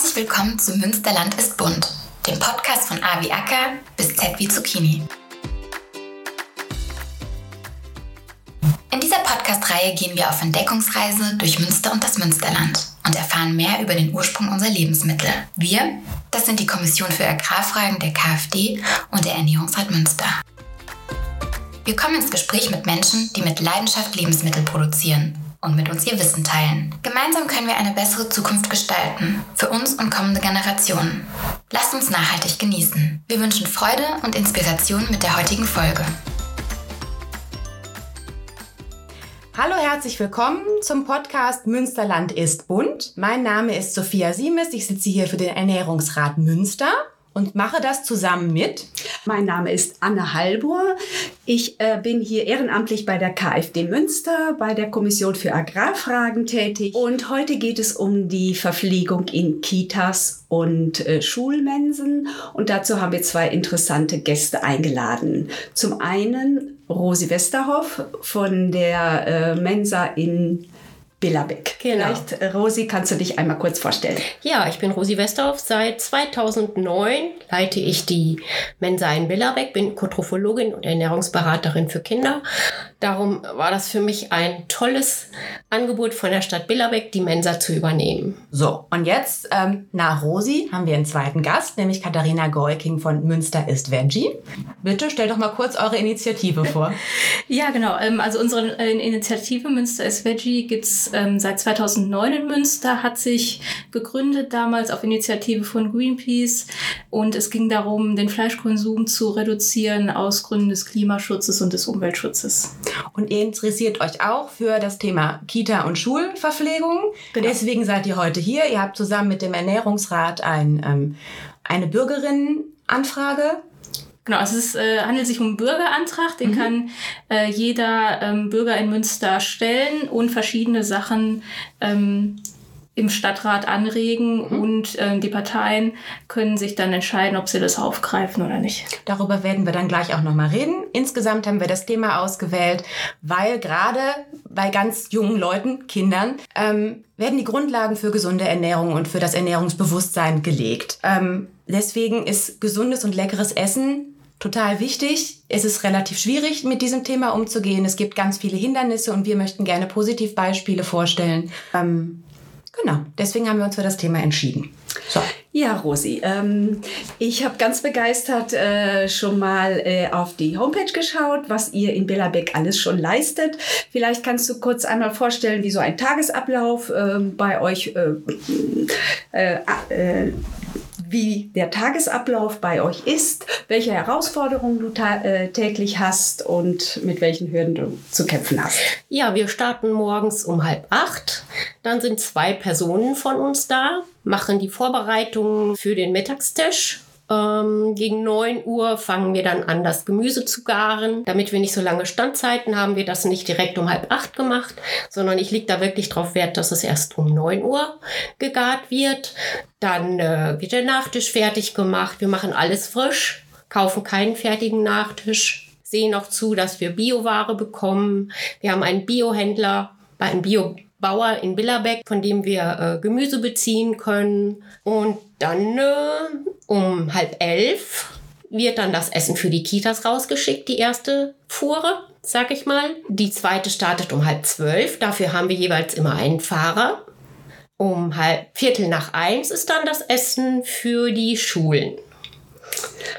Herzlich willkommen zu Münsterland ist bunt, dem Podcast von A wie Acker bis Z wie Zucchini. In dieser Podcast-Reihe gehen wir auf Entdeckungsreise durch Münster und das Münsterland und erfahren mehr über den Ursprung unserer Lebensmittel. Wir, das sind die Kommission für Agrarfragen der KfD und der Ernährungsrat Münster. Wir kommen ins Gespräch mit Menschen, die mit Leidenschaft Lebensmittel produzieren und mit uns ihr Wissen teilen. Gemeinsam können wir eine bessere Zukunft gestalten, für uns und kommende Generationen. Lasst uns nachhaltig genießen. Wir wünschen Freude und Inspiration mit der heutigen Folge. Hallo, herzlich willkommen zum Podcast Münsterland ist bunt. Mein Name ist Sophia Siemes. Ich sitze hier für den Ernährungsrat Münster und mache das zusammen mit. Mein Name ist Anne Halbur. Ich äh, bin hier ehrenamtlich bei der KfD Münster, bei der Kommission für Agrarfragen tätig. Und heute geht es um die Verpflegung in Kitas und äh, Schulmensen. Und dazu haben wir zwei interessante Gäste eingeladen. Zum einen Rosi Westerhoff von der äh, Mensa in Billerbeck. Genau. Vielleicht, äh, Rosi, kannst du dich einmal kurz vorstellen? Ja, ich bin Rosi Westerhoff. Seit 2009 leite ich die Mensa in Billerbeck, bin Kotrophologin und Ernährungsberaterin für Kinder. Darum war das für mich ein tolles Angebot von der Stadt Billerbeck, die Mensa zu übernehmen. So, und jetzt ähm, nach Rosi haben wir einen zweiten Gast, nämlich Katharina Golking von Münster ist Veggie. Bitte stell doch mal kurz eure Initiative vor. ja, genau. Ähm, also unsere äh, Initiative Münster ist Veggie ähm, seit 2009 in Münster, hat sich gegründet damals auf Initiative von Greenpeace und es ging darum, den Fleischkonsum zu reduzieren aus Gründen des Klimaschutzes und des Umweltschutzes. Und ihr interessiert euch auch für das Thema Kita- und Schulverpflegung. Genau. Deswegen seid ihr heute hier. Ihr habt zusammen mit dem Ernährungsrat ein, ähm, eine Bürgerinnenanfrage Genau, also es äh, handelt sich um einen Bürgerantrag, den mhm. kann äh, jeder ähm, Bürger in Münster stellen und verschiedene Sachen ähm, im Stadtrat anregen mhm. und äh, die Parteien können sich dann entscheiden, ob sie das aufgreifen oder nicht. Darüber werden wir dann gleich auch nochmal reden. Insgesamt haben wir das Thema ausgewählt, weil gerade bei ganz jungen Leuten, Kindern, ähm, werden die Grundlagen für gesunde Ernährung und für das Ernährungsbewusstsein gelegt. Ähm, deswegen ist gesundes und leckeres Essen total wichtig. Es ist relativ schwierig, mit diesem Thema umzugehen. Es gibt ganz viele Hindernisse und wir möchten gerne Positivbeispiele vorstellen. Ähm, genau, deswegen haben wir uns für das Thema entschieden. So. Ja, Rosi, ähm, ich habe ganz begeistert äh, schon mal äh, auf die Homepage geschaut, was ihr in Bellerbeck alles schon leistet. Vielleicht kannst du kurz einmal vorstellen, wie so ein Tagesablauf äh, bei euch äh, äh, äh, wie der Tagesablauf bei euch ist, welche Herausforderungen du äh, täglich hast und mit welchen Hürden du zu kämpfen hast. Ja, wir starten morgens um halb acht. Dann sind zwei Personen von uns da, machen die Vorbereitungen für den Mittagstisch ähm, gegen 9 Uhr fangen wir dann an, das Gemüse zu garen. Damit wir nicht so lange Standzeiten haben, wir das nicht direkt um halb acht gemacht, sondern ich lege da wirklich drauf Wert, dass es erst um 9 Uhr gegart wird. Dann äh, wird der Nachtisch fertig gemacht. Wir machen alles frisch, kaufen keinen fertigen Nachtisch, sehen auch zu, dass wir Bioware bekommen. Wir haben einen Biohändler bei einem Bio Bauer in Billerbeck, von dem wir äh, Gemüse beziehen können. Und dann äh, um halb elf wird dann das Essen für die Kitas rausgeschickt, die erste Fuhre, sag ich mal. Die zweite startet um halb zwölf. Dafür haben wir jeweils immer einen Fahrer. Um halb Viertel nach eins ist dann das Essen für die Schulen.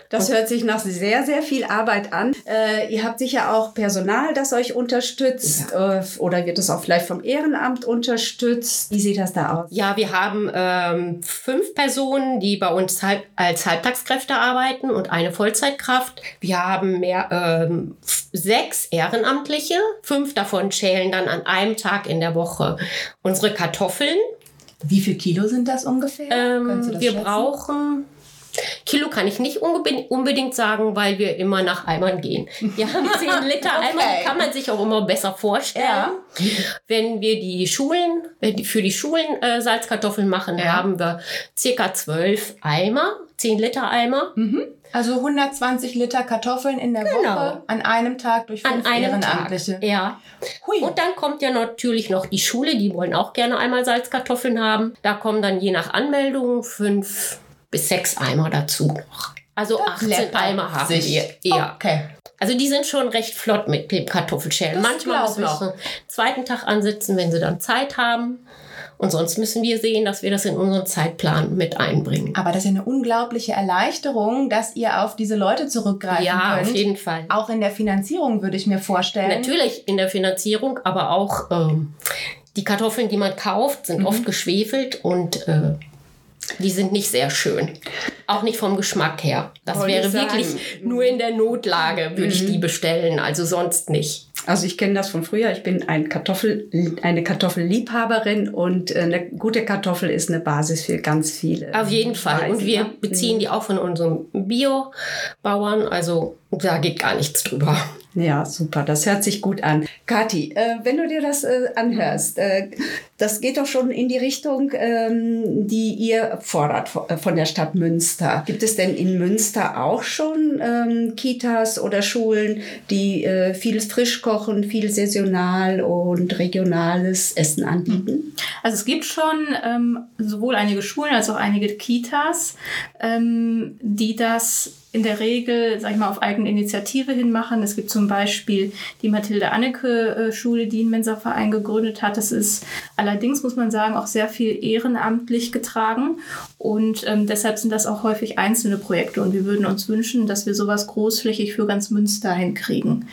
Das hört sich nach sehr, sehr viel Arbeit an. Äh, ihr habt sicher auch Personal, das euch unterstützt ja. äh, oder wird es auch vielleicht vom Ehrenamt unterstützt? Wie sieht das da aus? Ja, wir haben ähm, fünf Personen, die bei uns halb, als Halbtagskräfte arbeiten und eine Vollzeitkraft. Wir haben mehr ähm, sechs Ehrenamtliche. Fünf davon schälen dann an einem Tag in der Woche unsere Kartoffeln. Wie viel Kilo sind das ungefähr? Ähm, das wir schätzen? brauchen Kilo kann ich nicht unbedingt sagen, weil wir immer nach Eimern gehen. Wir haben 10 Liter okay. Eimer, die kann man sich auch immer besser vorstellen. Ja. Wenn wir die Schulen, für die Schulen äh, Salzkartoffeln machen, ja. haben wir circa 12 Eimer, 10 Liter Eimer. Mhm. Also 120 Liter Kartoffeln in der genau. Woche an einem Tag durch fünf an einem Ehrenamtliche. Tag. Ja. Hui. Und dann kommt ja natürlich noch die Schule, die wollen auch gerne einmal Salzkartoffeln haben. Da kommen dann je nach Anmeldung fünf bis sechs Eimer dazu noch. Also das 18 Eimer haben sich. wir. Ja. Okay. Also die sind schon recht flott mit dem Kartoffelschälen. Manchmal müssen wir auch einen zweiten Tag ansitzen, wenn sie dann Zeit haben. Und sonst müssen wir sehen, dass wir das in unseren Zeitplan mit einbringen. Aber das ist ja eine unglaubliche Erleichterung, dass ihr auf diese Leute zurückgreifen ja, könnt. Ja, auf jeden Fall. Auch in der Finanzierung würde ich mir vorstellen. Natürlich in der Finanzierung, aber auch ähm, die Kartoffeln, die man kauft, sind mhm. oft geschwefelt und äh, die sind nicht sehr schön. Auch nicht vom Geschmack her. Das Wollte wäre wirklich nur in der Notlage, würde mhm. ich die bestellen, also sonst nicht. Also ich kenne das von früher. Ich bin ein Kartoffel, eine Kartoffelliebhaberin und äh, eine gute Kartoffel ist eine Basis für ganz viele. Auf jeden Fall. Und wir ne? beziehen mhm. die auch von unseren Biobauern. Also da geht gar nichts drüber. Ja, super. Das hört sich gut an. Kathi, äh, wenn du dir das äh, anhörst, äh, das geht doch schon in die Richtung, ähm, die ihr fordert äh, von der Stadt Münster. Gibt es denn in Münster auch schon ähm, Kitas oder Schulen, die äh, vieles frisch kochen, viel saisonal und regionales Essen anbieten? Also es gibt schon ähm, sowohl einige Schulen als auch einige Kitas, ähm, die das in der Regel, sag ich mal, auf eigene Initiative hin machen. Es gibt zum Beispiel die Mathilde Anneke äh, Schule, die einen Mensa-Verein gegründet hat. Das ist allerdings, muss man sagen, auch sehr viel ehrenamtlich getragen. Und ähm, deshalb sind das auch häufig einzelne Projekte. Und wir würden uns wünschen, dass wir sowas großflächig für ganz Münster hinkriegen.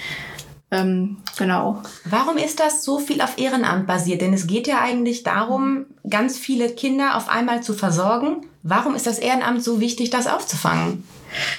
Ähm, genau. Warum ist das so viel auf Ehrenamt basiert? Denn es geht ja eigentlich darum, ganz viele Kinder auf einmal zu versorgen. Warum ist das Ehrenamt so wichtig, das aufzufangen?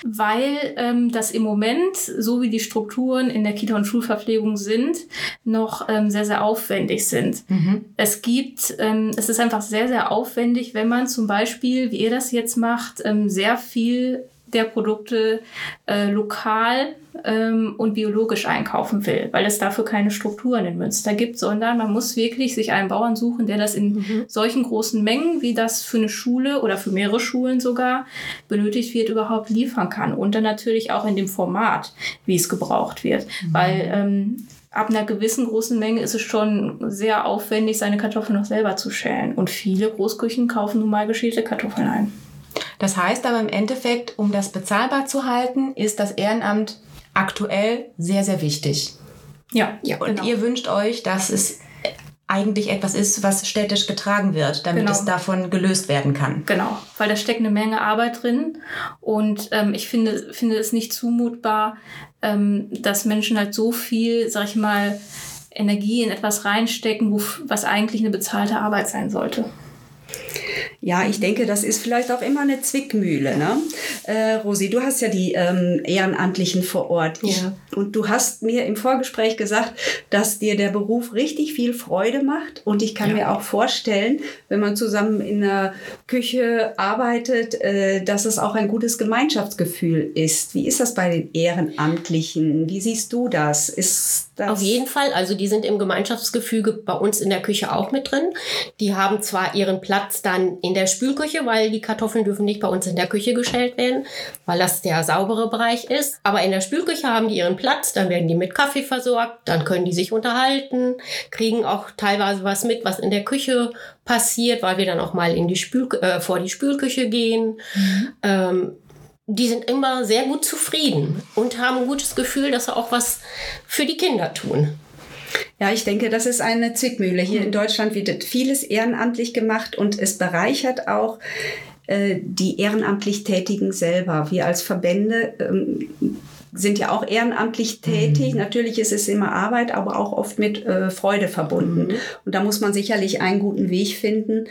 Weil ähm, das im Moment, so wie die Strukturen in der Kita- und Schulverpflegung sind, noch ähm, sehr, sehr aufwendig sind. Mhm. Es gibt, ähm, es ist einfach sehr, sehr aufwendig, wenn man zum Beispiel, wie ihr das jetzt macht, ähm, sehr viel der Produkte äh, lokal ähm, und biologisch einkaufen will, weil es dafür keine Strukturen in Münster gibt, sondern man muss wirklich sich einen Bauern suchen, der das in mhm. solchen großen Mengen, wie das für eine Schule oder für mehrere Schulen sogar benötigt wird, überhaupt liefern kann. Und dann natürlich auch in dem Format, wie es gebraucht wird. Mhm. Weil ähm, ab einer gewissen großen Menge ist es schon sehr aufwendig, seine Kartoffeln noch selber zu schälen. Und viele Großküchen kaufen nun mal geschälte Kartoffeln ein. Das heißt aber im Endeffekt, um das bezahlbar zu halten, ist das Ehrenamt aktuell sehr, sehr wichtig. Ja, ja. Und genau. ihr wünscht euch, dass es eigentlich etwas ist, was städtisch getragen wird, damit genau. es davon gelöst werden kann. Genau, weil da steckt eine Menge Arbeit drin und ähm, ich finde, finde es nicht zumutbar, ähm, dass Menschen halt so viel, sag ich mal, Energie in etwas reinstecken, wo, was eigentlich eine bezahlte Arbeit sein sollte. Ja, ich denke, das ist vielleicht auch immer eine Zwickmühle. Ne? Äh, Rosi, du hast ja die ähm, Ehrenamtlichen vor Ort. Ja. Und du hast mir im Vorgespräch gesagt, dass dir der Beruf richtig viel Freude macht. Und ich kann ja. mir auch vorstellen, wenn man zusammen in der Küche arbeitet, äh, dass es auch ein gutes Gemeinschaftsgefühl ist. Wie ist das bei den Ehrenamtlichen? Wie siehst du das? Ist das Auf jeden Fall. Also die sind im Gemeinschaftsgefüge bei uns in der Küche auch mit drin. Die haben zwar ihren Platz dann in der Spülküche, weil die Kartoffeln dürfen nicht bei uns in der Küche gestellt werden, weil das der saubere Bereich ist. Aber in der Spülküche haben die ihren Platz, dann werden die mit Kaffee versorgt, dann können die sich unterhalten, kriegen auch teilweise was mit, was in der Küche passiert, weil wir dann auch mal in die Spül äh, vor die Spülküche gehen. Mhm. Ähm, die sind immer sehr gut zufrieden und haben ein gutes Gefühl, dass sie auch was für die Kinder tun. Ja, ich denke, das ist eine Zwickmühle. Hier in Deutschland wird vieles ehrenamtlich gemacht und es bereichert auch äh, die ehrenamtlich Tätigen selber. Wir als Verbände ähm, sind ja auch ehrenamtlich tätig. Mhm. Natürlich ist es immer Arbeit, aber auch oft mit äh, Freude verbunden. Mhm. Und da muss man sicherlich einen guten Weg finden,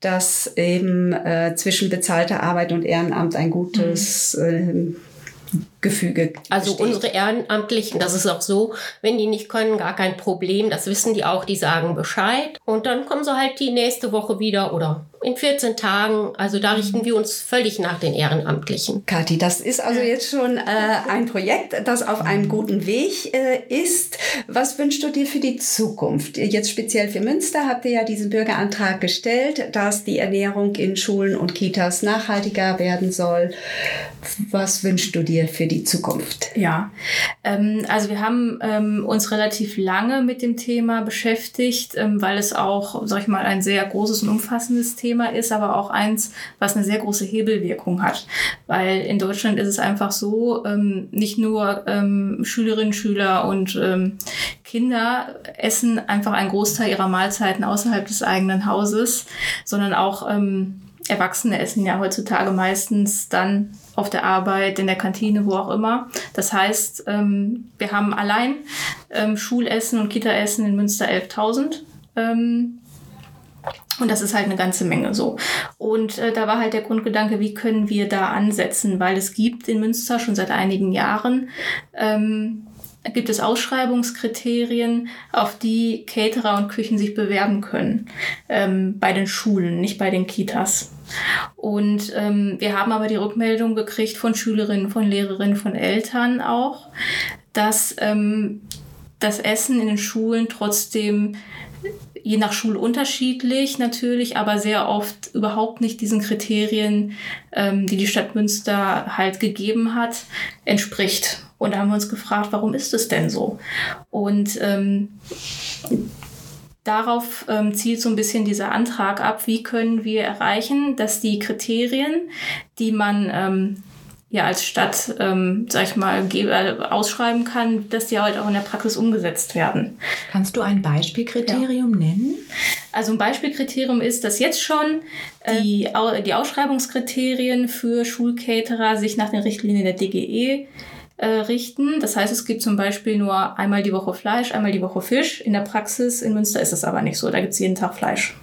dass eben äh, zwischen bezahlter Arbeit und Ehrenamt ein gutes mhm. äh, Gefüge. Also besteht. unsere Ehrenamtlichen, das ist auch so, wenn die nicht können, gar kein Problem. Das wissen die auch, die sagen Bescheid. Und dann kommen sie halt die nächste Woche wieder oder in 14 Tagen. Also da richten wir uns völlig nach den Ehrenamtlichen. Kathi, das ist also jetzt schon äh, ein Projekt, das auf einem guten Weg äh, ist. Was wünschst du dir für die Zukunft? Jetzt speziell für Münster habt ihr ja diesen Bürgerantrag gestellt, dass die Ernährung in Schulen und Kitas nachhaltiger werden soll. Was wünschst du dir für die Zukunft? Ja, ähm, also wir haben ähm, uns relativ lange mit dem Thema beschäftigt, ähm, weil es auch, sag ich mal, ein sehr großes und umfassendes Thema ist, aber auch eins, was eine sehr große Hebelwirkung hat. Weil in Deutschland ist es einfach so, ähm, nicht nur ähm, Schülerinnen, Schüler und ähm, Kinder essen einfach einen Großteil ihrer Mahlzeiten außerhalb des eigenen Hauses, sondern auch Erwachsene essen ja heutzutage meistens dann auf der Arbeit, in der Kantine, wo auch immer. Das heißt, ähm, wir haben allein ähm, Schulessen und Kitaessen in Münster 11.000. Ähm, und das ist halt eine ganze Menge so. Und äh, da war halt der Grundgedanke, wie können wir da ansetzen? Weil es gibt in Münster schon seit einigen Jahren ähm, gibt es Ausschreibungskriterien, auf die Caterer und Küchen sich bewerben können. Ähm, bei den Schulen, nicht bei den Kitas. Und ähm, wir haben aber die Rückmeldung gekriegt von Schülerinnen, von Lehrerinnen, von Eltern auch, dass ähm, das Essen in den Schulen trotzdem je nach Schule unterschiedlich natürlich, aber sehr oft überhaupt nicht diesen Kriterien, ähm, die die Stadt Münster halt gegeben hat, entspricht. Und da haben wir uns gefragt, warum ist es denn so? Und ähm, darauf ähm, zielt so ein bisschen dieser Antrag ab, wie können wir erreichen, dass die Kriterien, die man ähm, ja als Stadt, ähm, sag ich mal, ausschreiben kann, dass die halt auch in der Praxis umgesetzt werden. Kannst du ein Beispielkriterium ja. nennen? Also ein Beispielkriterium ist, dass jetzt schon äh, die, die Ausschreibungskriterien für Schulcaterer sich nach den Richtlinien der DGE äh, richten. Das heißt, es gibt zum Beispiel nur einmal die Woche Fleisch, einmal die Woche Fisch. In der Praxis in Münster ist es aber nicht so. Da gibt es jeden Tag Fleisch.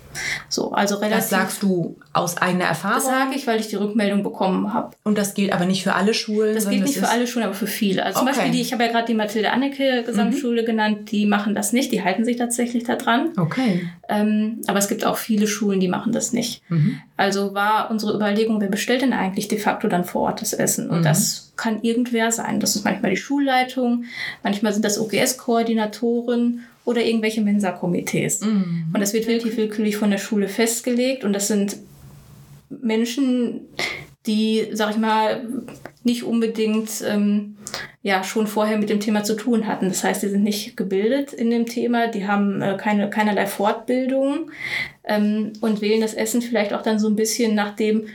So, also relativ. Das sagst du aus eigener Erfahrung? Das sage ich, weil ich die Rückmeldung bekommen habe. Und das gilt aber nicht für alle Schulen? Das gilt nicht für alle Schulen, aber für viele. Also zum okay. Beispiel die, ich habe ja gerade die Mathilde Anneke Gesamtschule mhm. genannt, die machen das nicht, die halten sich tatsächlich da dran. Okay. Ähm, aber es gibt auch viele Schulen, die machen das nicht. Mhm. Also war unsere Überlegung, wer bestellt denn eigentlich de facto dann vor Ort das Essen? Und mhm. das kann irgendwer sein. Das ist manchmal die Schulleitung, manchmal sind das OGS-Koordinatoren oder irgendwelche Mensa-Komitees. Mhm. Und das wird relativ willkürlich von der Schule festgelegt und das sind Menschen, die, sag ich mal, nicht unbedingt ähm, ja schon vorher mit dem Thema zu tun hatten. Das heißt, die sind nicht gebildet in dem Thema, die haben äh, keine, keinerlei Fortbildung ähm, und wählen das Essen vielleicht auch dann so ein bisschen nach dem,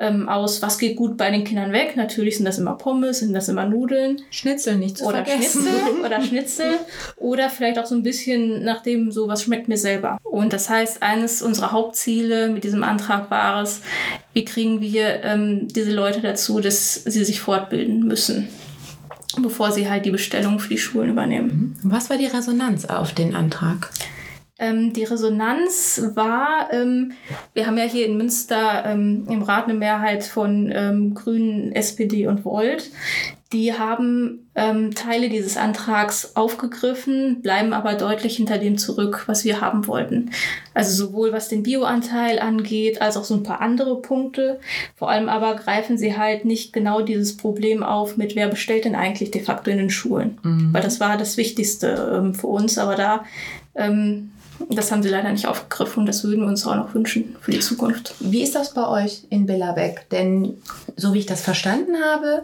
ähm, aus, was geht gut bei den Kindern weg. Natürlich sind das immer Pommes, sind das immer Nudeln. Schnitzel nicht zu oder vergessen. Schnitzel oder Schnitzel oder vielleicht auch so ein bisschen nach dem so, was schmeckt mir selber. Und das heißt, eines unserer Hauptziele mit diesem Antrag war es, wie kriegen wir ähm, diese Leute dazu, dass sie sich fortbilden müssen bevor sie halt die Bestellung für die Schulen übernehmen. Was war die Resonanz auf den Antrag? Ähm, die Resonanz war, ähm, wir haben ja hier in Münster ähm, im Rat eine Mehrheit von ähm, Grünen, SPD und Volt. Die haben ähm, Teile dieses Antrags aufgegriffen, bleiben aber deutlich hinter dem zurück, was wir haben wollten. Also sowohl was den Bioanteil angeht, als auch so ein paar andere Punkte. Vor allem aber greifen sie halt nicht genau dieses Problem auf mit, wer bestellt denn eigentlich de facto in den Schulen. Mhm. Weil das war das Wichtigste ähm, für uns, aber da ähm, das haben sie leider nicht aufgegriffen und das würden wir uns auch noch wünschen für die Zukunft. Wie ist das bei euch in Billerbeck? Denn so wie ich das verstanden habe,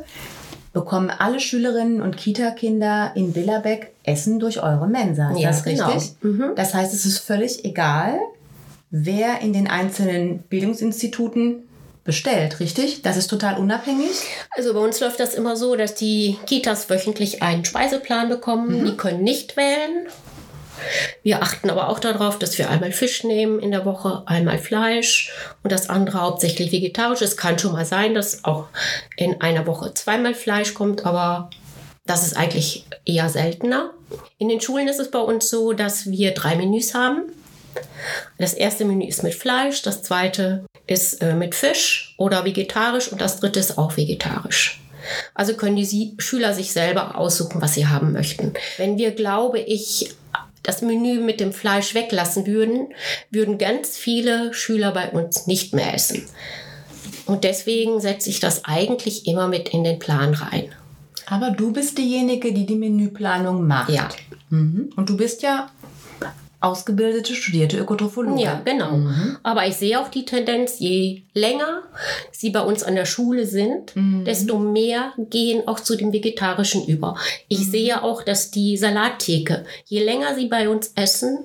bekommen alle Schülerinnen und Kita-Kinder in Billerbeck Essen durch eure Mensa. Ist ja, das genau. richtig? Mhm. Das heißt, es ist völlig egal, wer in den einzelnen Bildungsinstituten bestellt, richtig? Das ist total unabhängig? Also bei uns läuft das immer so, dass die Kitas wöchentlich einen Speiseplan bekommen. Mhm. Die können nicht wählen. Wir achten aber auch darauf, dass wir einmal Fisch nehmen in der Woche, einmal Fleisch und das andere hauptsächlich vegetarisch. Es kann schon mal sein, dass auch in einer Woche zweimal Fleisch kommt, aber das ist eigentlich eher seltener. In den Schulen ist es bei uns so, dass wir drei Menüs haben. Das erste Menü ist mit Fleisch, das zweite ist äh, mit Fisch oder vegetarisch und das dritte ist auch vegetarisch. Also können die Schüler sich selber aussuchen, was sie haben möchten. Wenn wir, glaube ich, das Menü mit dem Fleisch weglassen würden, würden ganz viele Schüler bei uns nicht mehr essen. Und deswegen setze ich das eigentlich immer mit in den Plan rein. Aber du bist diejenige, die die Menüplanung macht. Ja. Mhm. Und du bist ja ausgebildete, studierte Ökotrophologin. Ja, genau. Aber ich sehe auch die Tendenz, je länger sie bei uns an der Schule sind, desto mehr gehen auch zu dem Vegetarischen über. Ich sehe auch, dass die Salattheke, je länger sie bei uns essen,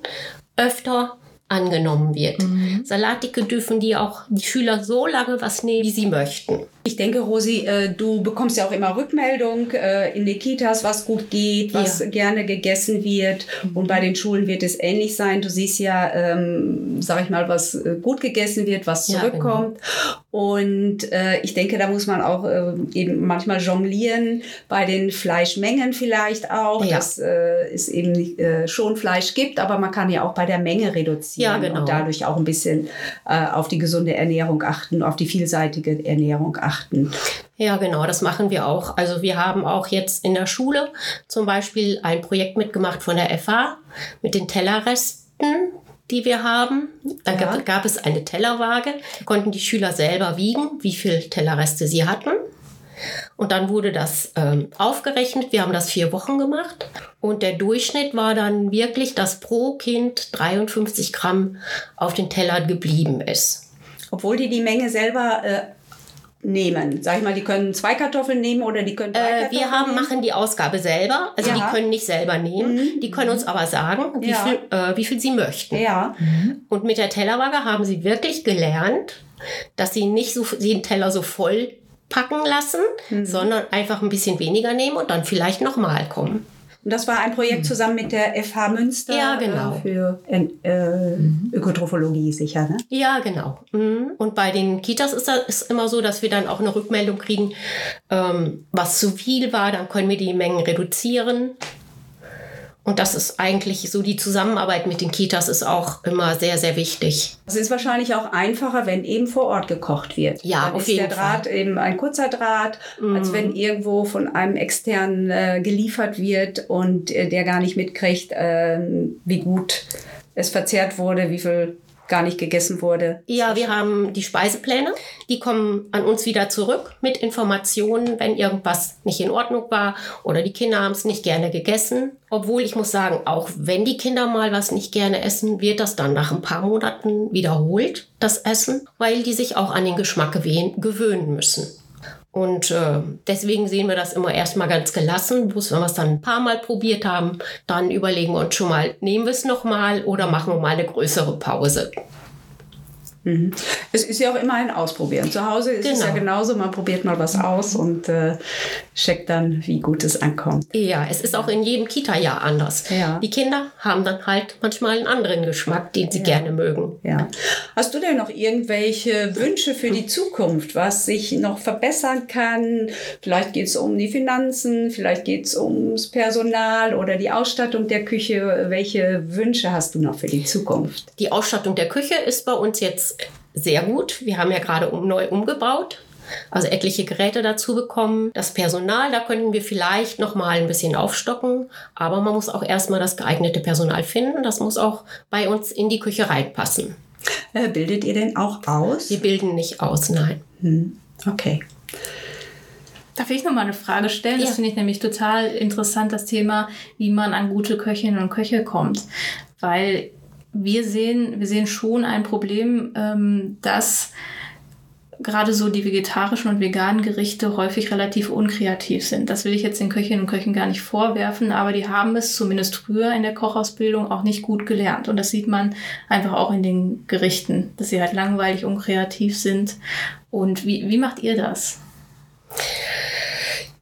öfter angenommen wird. Salattheke dürfen die auch die Schüler so lange was nehmen, wie sie möchten. Ich denke, Rosi, äh, du bekommst ja auch immer Rückmeldung äh, in den Kitas, was gut geht, was Ja. gerne gegessen wird. Und bei den Schulen wird es ähnlich sein. Du siehst ja, ähm, sag ich mal, was äh, gut gegessen wird, was Ja, zurückkommt. Und äh, ich denke, da muss man auch äh, eben manchmal jonglieren, bei den Fleischmengen vielleicht auch, Ja. dass äh, es eben schon Fleisch gibt, aber man kann ja auch bei der Menge reduzieren genau. und dadurch auch ein bisschen auf die gesunde Ernährung achten, auf die vielseitige Ernährung achten. Ja, genau, das machen wir auch. Also wir haben auch jetzt in der Schule zum Beispiel ein Projekt mitgemacht von der FH mit den Tellerresten, die wir haben. Da Ja. gab, gab es eine Tellerwaage. Da konnten die Schüler selber wiegen, wie viel Tellerreste sie hatten. Und dann wurde das ähm, aufgerechnet. Wir haben das vier Wochen gemacht. Und der Durchschnitt war dann wirklich, dass pro Kind 53 Gramm auf den Teller geblieben ist. Obwohl die die Menge selber äh, nehmen. Sag ich mal, die können zwei Kartoffeln nehmen oder die können drei Äh, Kartoffeln wir haben, nehmen. machen die Ausgabe selber. Also Ja. die können nicht selber nehmen. Die können uns aber sagen, wie, Ja. viel, äh, wie viel sie möchten. Ja, Und mit der Tellerwaage haben sie wirklich gelernt, dass sie nicht so den Teller so voll packen lassen, Mhm. sondern einfach ein bisschen weniger nehmen und dann vielleicht nochmal kommen. Und das war ein Projekt zusammen mit der FH Münster Ja, genau. äh, für äh, Ökotrophologie sicher. Ne? Ja, genau. Mhm. Und bei den Kitas ist es immer so, dass wir dann auch eine Rückmeldung kriegen, ähm, was zu viel war, dann können wir die Mengen reduzieren. Und das ist eigentlich so, die Zusammenarbeit mit den Kitas ist auch immer sehr, sehr wichtig. Es ist wahrscheinlich auch einfacher, wenn eben vor Ort gekocht wird. Ja, Dann auf ist jeden der Draht eben ein kurzer Draht, Mhm. als wenn irgendwo von einem externen äh, geliefert wird und äh, der gar nicht mitkriegt, ähm, wie gut es verzehrt wurde, wie viel gar nicht gegessen wurde. Ja, wir haben die Speisepläne. Die kommen an uns wieder zurück mit Informationen, wenn irgendwas nicht in Ordnung war oder die Kinder haben es nicht gerne gegessen. Obwohl ich muss sagen, auch wenn die Kinder mal was nicht gerne essen, wird das dann nach ein paar Monaten wiederholt, das Essen, weil die sich auch an den Geschmack gewöhn- gewöhnen müssen. Und äh, deswegen sehen wir das immer erstmal ganz gelassen. Bloß wenn wir es dann ein paar Mal probiert haben, dann überlegen wir uns schon mal, nehmen wir es nochmal oder machen wir mal eine größere Pause. Mhm. Es ist ja auch immer ein Ausprobieren. Zu Hause ist es Genau. ja genauso, man probiert mal was aus und äh, checkt dann, wie gut es ankommt. Ja, es ist auch in jedem Kita-Jahr anders. Ja. Die Kinder haben dann halt manchmal einen anderen Geschmack, den sie gerne mögen. Ja. Hast du denn noch irgendwelche Wünsche für die Zukunft, was sich noch verbessern kann? Vielleicht geht es um die Finanzen, vielleicht geht es ums Personal oder die Ausstattung der Küche. Welche Wünsche hast du noch für die Zukunft? Die Ausstattung der Küche ist bei uns jetzt sehr gut. Wir haben ja gerade um, neu umgebaut. Also etliche Geräte dazu bekommen. Das Personal, da könnten wir vielleicht noch mal ein bisschen aufstocken. Aber man muss auch erstmal das geeignete Personal finden. Das muss auch bei uns in die Küche reinpassen. Äh, bildet ihr denn auch aus? Wir bilden nicht aus, nein. Hm. Okay. Darf ich noch mal eine Frage stellen? Das Ja. finde ich nämlich total interessant, das Thema, wie man an gute Köchinnen und Köche kommt. Weil wir sehen, wir sehen schon ein Problem, ähm, dass gerade so die vegetarischen und veganen Gerichte häufig relativ unkreativ sind. Das will ich jetzt den Köchinnen und Köchen gar nicht vorwerfen, aber die haben es zumindest früher in der Kochausbildung auch nicht gut gelernt. Und das sieht man einfach auch in den Gerichten, dass sie halt langweilig, unkreativ sind. Und wie, wie macht ihr das?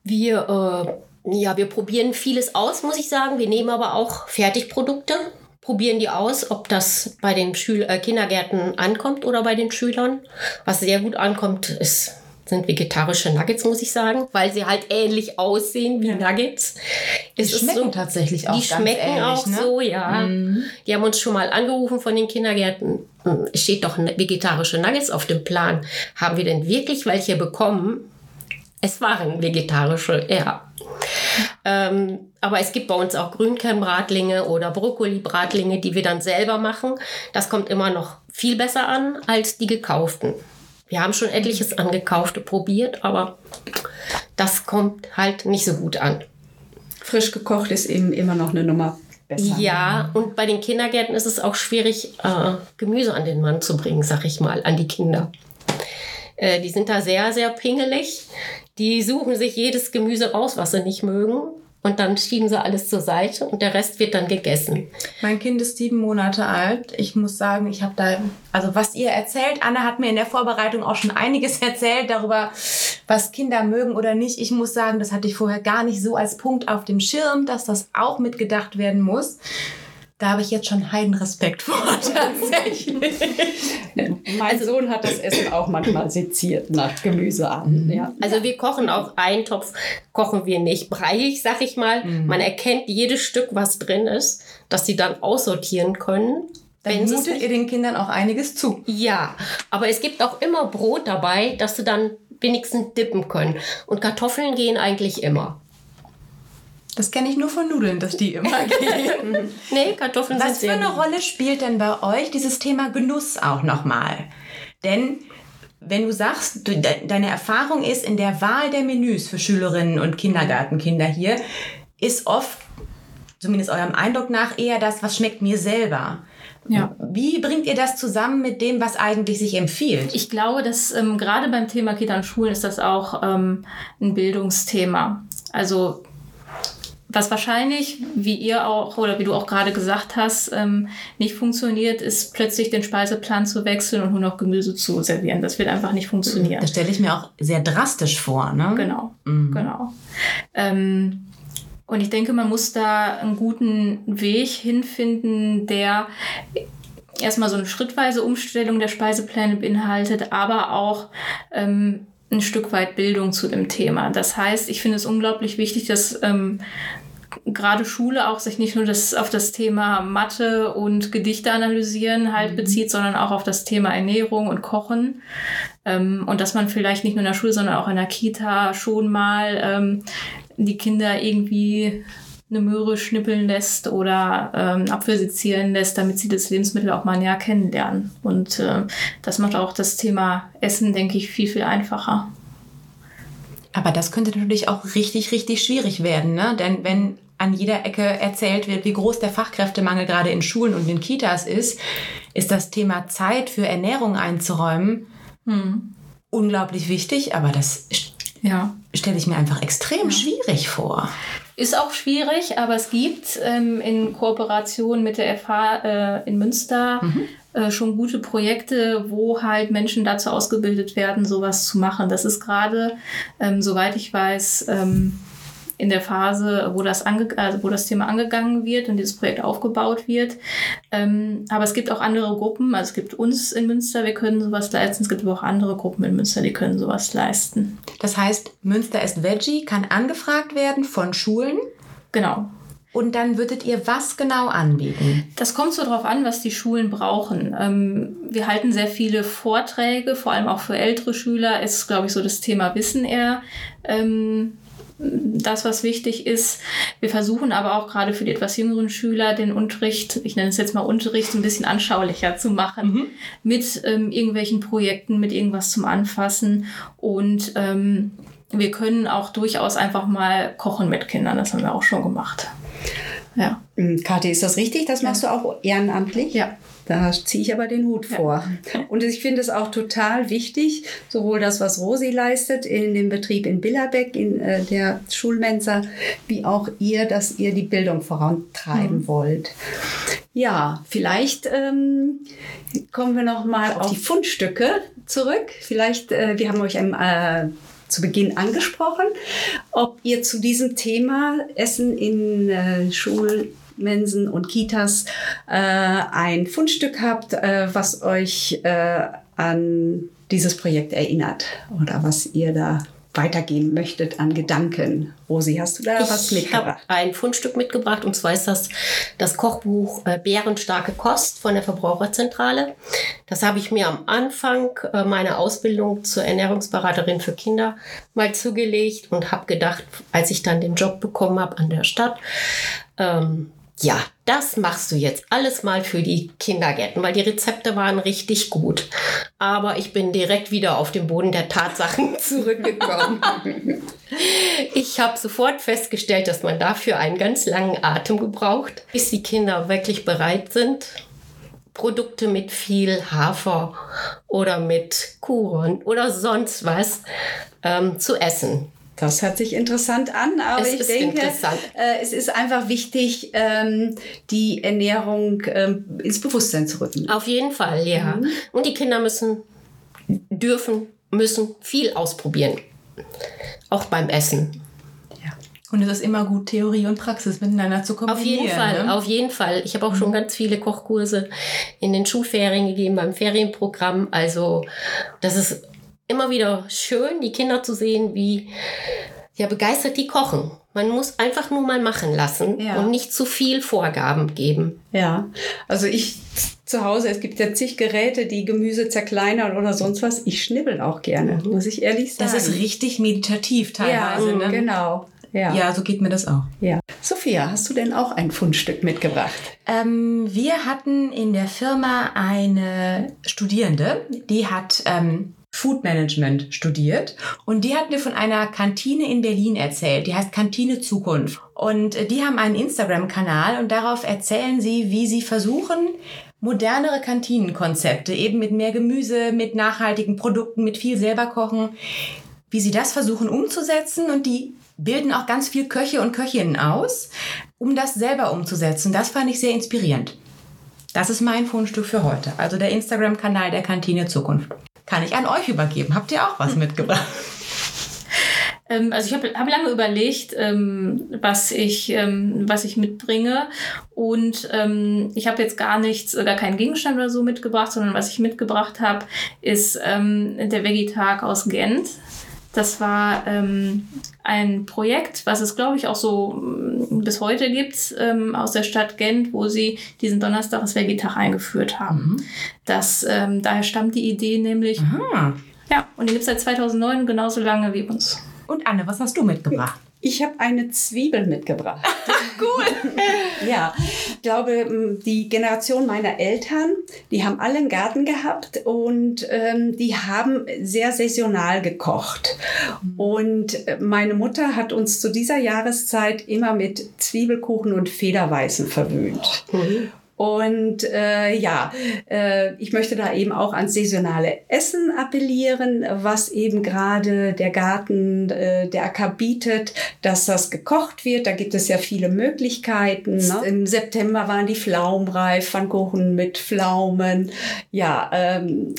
Wir, äh, ja, wir probieren vieles aus, muss ich sagen. Wir nehmen aber auch Fertigprodukte, probieren die aus, ob das bei den Schül äh, Kindergärten ankommt oder bei den Schülern. Was sehr gut ankommt, ist, sind vegetarische Nuggets, muss ich sagen, weil sie halt ähnlich aussehen wie Nuggets. Die Es schmecken so- tatsächlich auch die schmecken ähnlich, auch ne? so, ja. Die haben uns schon mal angerufen von den Kindergärten. Hm, Es steht doch ne- vegetarische Nuggets auf dem Plan. Haben wir denn wirklich welche bekommen? Es waren vegetarische, ja. Ähm, aber es gibt bei uns auch Grünkernbratlinge oder Brokkoli-Bratlinge, die wir dann selber machen. Das kommt immer noch viel besser an als die gekauften. Wir haben schon etliches angekaufte probiert, aber das kommt halt nicht so gut an. Frisch gekocht ist eben immer noch eine Nummer besser. Ja, und bei den Kindergärten ist es auch schwierig, äh, Gemüse an den Mann zu bringen, sag ich mal, an die Kinder. Äh, die sind da sehr, sehr pingelig. Die suchen sich jedes Gemüse raus, was sie nicht mögen. Und dann schieben sie alles zur Seite und der Rest wird dann gegessen. Mein Kind ist sieben Monate alt. Ich muss sagen, ich habe da, also was ihr erzählt, Anna hat mir in der Vorbereitung auch schon einiges erzählt darüber, was Kinder mögen oder nicht. Ich muss sagen, das hatte ich vorher gar nicht so als Punkt auf dem Schirm, dass das auch mitgedacht werden muss. Da habe ich jetzt schon Heidenrespekt vor, tatsächlich. mein Sohn hat das Essen auch manchmal seziert nach Gemüse an. Ja. Also wir kochen auch Eintopf, kochen wir nicht breiig, sag ich mal. Mhm. Man erkennt jedes Stück, was drin ist, dass sie dann aussortieren können. Dann wenn mutet ihr den Kindern auch einiges zu. Ja, aber es gibt auch immer Brot dabei, dass sie dann wenigstens dippen können. Und Kartoffeln gehen eigentlich immer. Das kenne ich nur von Nudeln, dass die immer gehen. Nee, Kartoffeln Was sind für eine. Rolle spielt denn bei euch dieses Thema Genuss auch nochmal? Denn wenn du sagst, du, de, deine Erfahrung ist in der Wahl der Menüs für Schülerinnen und Kindergartenkinder hier, ist oft, zumindest eurem Eindruck nach, eher das, was schmeckt mir selber. Ja. Wie bringt ihr das zusammen mit dem, was eigentlich sich empfiehlt? Ich glaube, dass ähm, gerade beim Thema Kita und Schulen ist das auch ähm, ein Bildungsthema. Also was wahrscheinlich, wie ihr auch oder wie du auch gerade gesagt hast, ähm, nicht funktioniert, ist plötzlich den Speiseplan zu wechseln und nur noch Gemüse zu servieren. Das wird einfach nicht funktionieren. Das stelle ich mir auch sehr drastisch vor. Ne? Genau, Mhm. genau. Ähm, und ich denke, man muss da einen guten Weg hinfinden, der erstmal so eine schrittweise Umstellung der Speisepläne beinhaltet, aber auch ähm, ein Stück weit Bildung zu dem Thema. Das heißt, ich finde es unglaublich wichtig, dass ähm, gerade Schule auch sich nicht nur das, auf das Thema Mathe und Gedichte analysieren halt bezieht, sondern auch auf das Thema Ernährung und Kochen. Ähm, und dass man vielleicht nicht nur in der Schule, sondern auch in der Kita schon mal ähm, die Kinder irgendwie eine Möhre schnippeln lässt oder ähm, Apfel sezieren lässt, damit sie das Lebensmittel auch mal näher kennenlernen. Und äh, das macht auch das Thema Essen, denke ich, viel, viel einfacher. Aber das könnte natürlich auch richtig, richtig schwierig werden, ne? Denn wenn an jeder Ecke erzählt wird, wie groß der Fachkräftemangel gerade in Schulen und in Kitas ist, ist das Thema Zeit für Ernährung einzuräumen unglaublich wichtig, aber das Ja. stelle ich mir einfach extrem schwierig vor. Ist auch schwierig, aber es gibt ähm, in Kooperation mit der FH äh, in Münster äh, schon gute Projekte, wo halt Menschen dazu ausgebildet werden, sowas zu machen. Das ist gerade, ähm, soweit ich weiß, ähm, in der Phase, wo das, ange also wo das Thema angegangen wird und dieses Projekt aufgebaut wird. Ähm, aber es gibt auch andere Gruppen, also es gibt uns in Münster, wir können sowas leisten. Es gibt aber auch andere Gruppen in Münster, die können sowas leisten. Das heißt, Münster ist Veggie, kann angefragt werden von Schulen Genau. und dann würdet ihr was genau anbieten? Das kommt so drauf an, was die Schulen brauchen. Ähm, wir halten sehr viele Vorträge, vor allem auch für ältere Schüler ist, glaube ich, so das Thema Wissen eher. Ähm, das, was wichtig ist. Wir versuchen aber auch gerade für die etwas jüngeren Schüler den Unterricht, ich nenne es jetzt mal Unterricht, ein bisschen anschaulicher zu machen. Mit ähm, irgendwelchen Projekten, mit irgendwas zum Anfassen. Und ähm, wir können auch durchaus einfach mal kochen mit Kindern. Das haben wir auch schon gemacht. Ja. Hm, Kathi, ist das richtig? Das machst du auch ehrenamtlich? Ja. Da ziehe ich aber den Hut vor. Und ich finde es auch total wichtig, sowohl das, was Rosi leistet in dem Betrieb in Billerbeck, in äh, der Schulmensa, wie auch ihr, dass ihr die Bildung vorantreiben wollt. Ja, vielleicht ähm, kommen wir noch mal auf die Fundstücke zurück. Vielleicht, äh, wir haben euch am äh, zu Beginn angesprochen, ob ihr zu diesem Thema Essen in äh, Schulmensen und Kitas äh, ein Fundstück habt, äh, was euch äh, an dieses Projekt erinnert oder was ihr da weitergeben möchtet an Gedanken. Rosi, hast du da ich was mitgebracht? Ich habe ein Fundstück mitgebracht und zwar ist das das Kochbuch äh, Bärenstarke Kost von der Verbraucherzentrale. Das habe ich mir am Anfang äh, meiner Ausbildung zur Ernährungsberaterin für Kinder mal zugelegt und habe gedacht, als ich dann den Job bekommen habe an der Stadt, ähm, ja, das machst du jetzt alles mal für die Kindergärten, weil die Rezepte waren richtig gut. Aber ich bin direkt wieder auf den Boden der Tatsachen zurückgekommen. ich habe sofort festgestellt, dass man dafür einen ganz langen Atem gebraucht, bis die Kinder wirklich bereit sind, Produkte mit viel Hafer oder mit Kuchen oder sonst was ähm, zu essen. Das hört sich interessant an, aber Es ich ist denke, äh, es ist einfach wichtig, ähm, die Ernährung ähm, ins Bewusstsein zu rücken. Auf jeden Fall, ja. Mhm. Und die Kinder müssen, dürfen, müssen viel ausprobieren. Auch beim Essen. Und es ist immer gut, Theorie und Praxis miteinander zu Auf kombinieren. jeden Fall, Ne? auf jeden Fall. Ich habe auch schon ganz viele Kochkurse in den Schulferien gegeben, beim Ferienprogramm. Also das ist immer wieder schön, die Kinder zu sehen, wie ja, begeistert die kochen. Man muss einfach nur mal machen lassen Ja. und nicht zu viel Vorgaben geben. Ja, also ich zu Hause, es gibt ja zig Geräte, die Gemüse zerkleinern oder sonst was. Ich schnibbel auch gerne, muss ich ehrlich sagen. Das ist richtig meditativ teilweise. ja, ne? genau. Ja. Ja, so geht mir das auch. ja. Sophia, hast du denn auch ein Fundstück mitgebracht? Ähm, wir hatten in der Firma eine Studierende, die hat ähm, Food Management studiert und die hat mir von einer Kantine in Berlin erzählt. Die heißt Kantine Zukunft. Und äh, die haben einen Instagram-Kanal und darauf erzählen sie, wie sie versuchen, modernere Kantinenkonzepte, eben mit mehr Gemüse, mit nachhaltigen Produkten, mit viel selber kochen, wie sie das versuchen umzusetzen und die bilden auch ganz viel Köche und Köchinnen aus, um das selber umzusetzen. Das fand ich sehr inspirierend. Das ist mein Fundstück für heute. Also der Instagram-Kanal der Kantine Zukunft. Kann ich an euch übergeben. Habt ihr auch was mitgebracht? Ähm, also ich habe hab lange überlegt, ähm, was, ich, ähm, was ich mitbringe. Und ich habe jetzt gar nichts, gar keinen Gegenstand oder so mitgebracht, sondern was ich mitgebracht habe, ist der Veggie-Tag aus Gent. Das war ähm, ein Projekt, was es, glaube ich, auch so mm, bis heute gibt, ähm, aus der Stadt Gent, wo sie diesen Donnerstag als Veggie-Tag eingeführt haben. Das, ähm, daher stammt die Idee nämlich, Ah. ja, und die gibt es seit 2009 genauso lange wie uns. Und Anne, was hast du mitgebracht? Ich habe eine Zwiebel mitgebracht. cool. ja, ich glaube, die Generation meiner Eltern, die haben alle einen Garten gehabt und ähm, die haben sehr saisonal gekocht. Und äh, meine Mutter hat uns zu dieser Jahreszeit immer mit Zwiebelkuchen und Federweißen verwöhnt. Und äh, ja, äh, ich möchte da eben auch ans saisonale Essen appellieren, was eben gerade der Garten, äh, der Acker bietet, dass das gekocht wird. Da gibt es ja viele Möglichkeiten. Ne? Im September waren die Pflaumenreif, Pfannkuchen mit Pflaumen. Ja, ähm,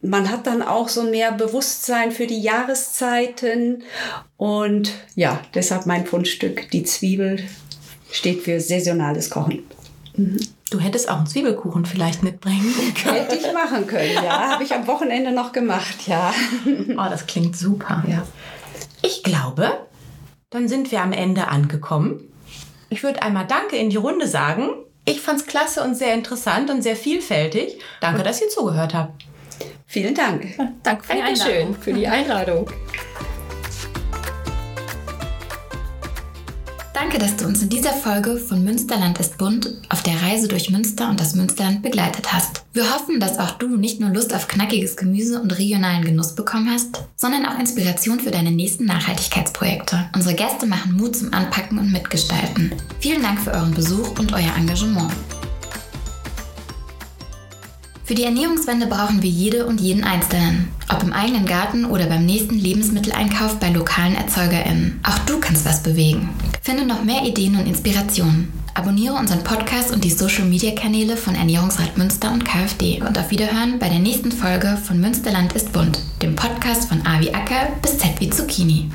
man hat dann auch so mehr Bewusstsein für die Jahreszeiten. Und ja, deshalb mein Fundstück, die Zwiebel, steht für saisonales Kochen. Du hättest auch einen Zwiebelkuchen vielleicht mitbringen können. Hätte ich machen können, ja. Habe ich am Wochenende noch gemacht, ja. Oh, das klingt super. Ja. Ich glaube, dann sind wir am Ende angekommen. Ich würde einmal Danke in die Runde sagen. Ich fand's klasse und sehr interessant und sehr vielfältig. Danke, dass ihr zugehört habt. Vielen Dank. Danke für die Einladung. Dankeschön für die Einladung. Danke, dass du uns in dieser Folge von Münsterland ist bunt auf der Reise durch Münster und das Münsterland begleitet hast. Wir hoffen, dass auch du nicht nur Lust auf knackiges Gemüse und regionalen Genuss bekommen hast, sondern auch Inspiration für deine nächsten Nachhaltigkeitsprojekte. Unsere Gäste machen Mut zum Anpacken und Mitgestalten. Vielen Dank für euren Besuch und euer Engagement. Für die Ernährungswende brauchen wir jede und jeden Einzelnen. Ob im eigenen Garten oder beim nächsten Lebensmitteleinkauf bei lokalen ErzeugerInnen. Auch du kannst was bewegen. Finde noch mehr Ideen und Inspirationen. Abonniere unseren Podcast und die Social Media Kanäle von Ernährungsrat Münster und KfD. Und auf Wiederhören bei der nächsten Folge von Münsterland ist bunt, dem Podcast von A wie Acker bis Z wie Zucchini.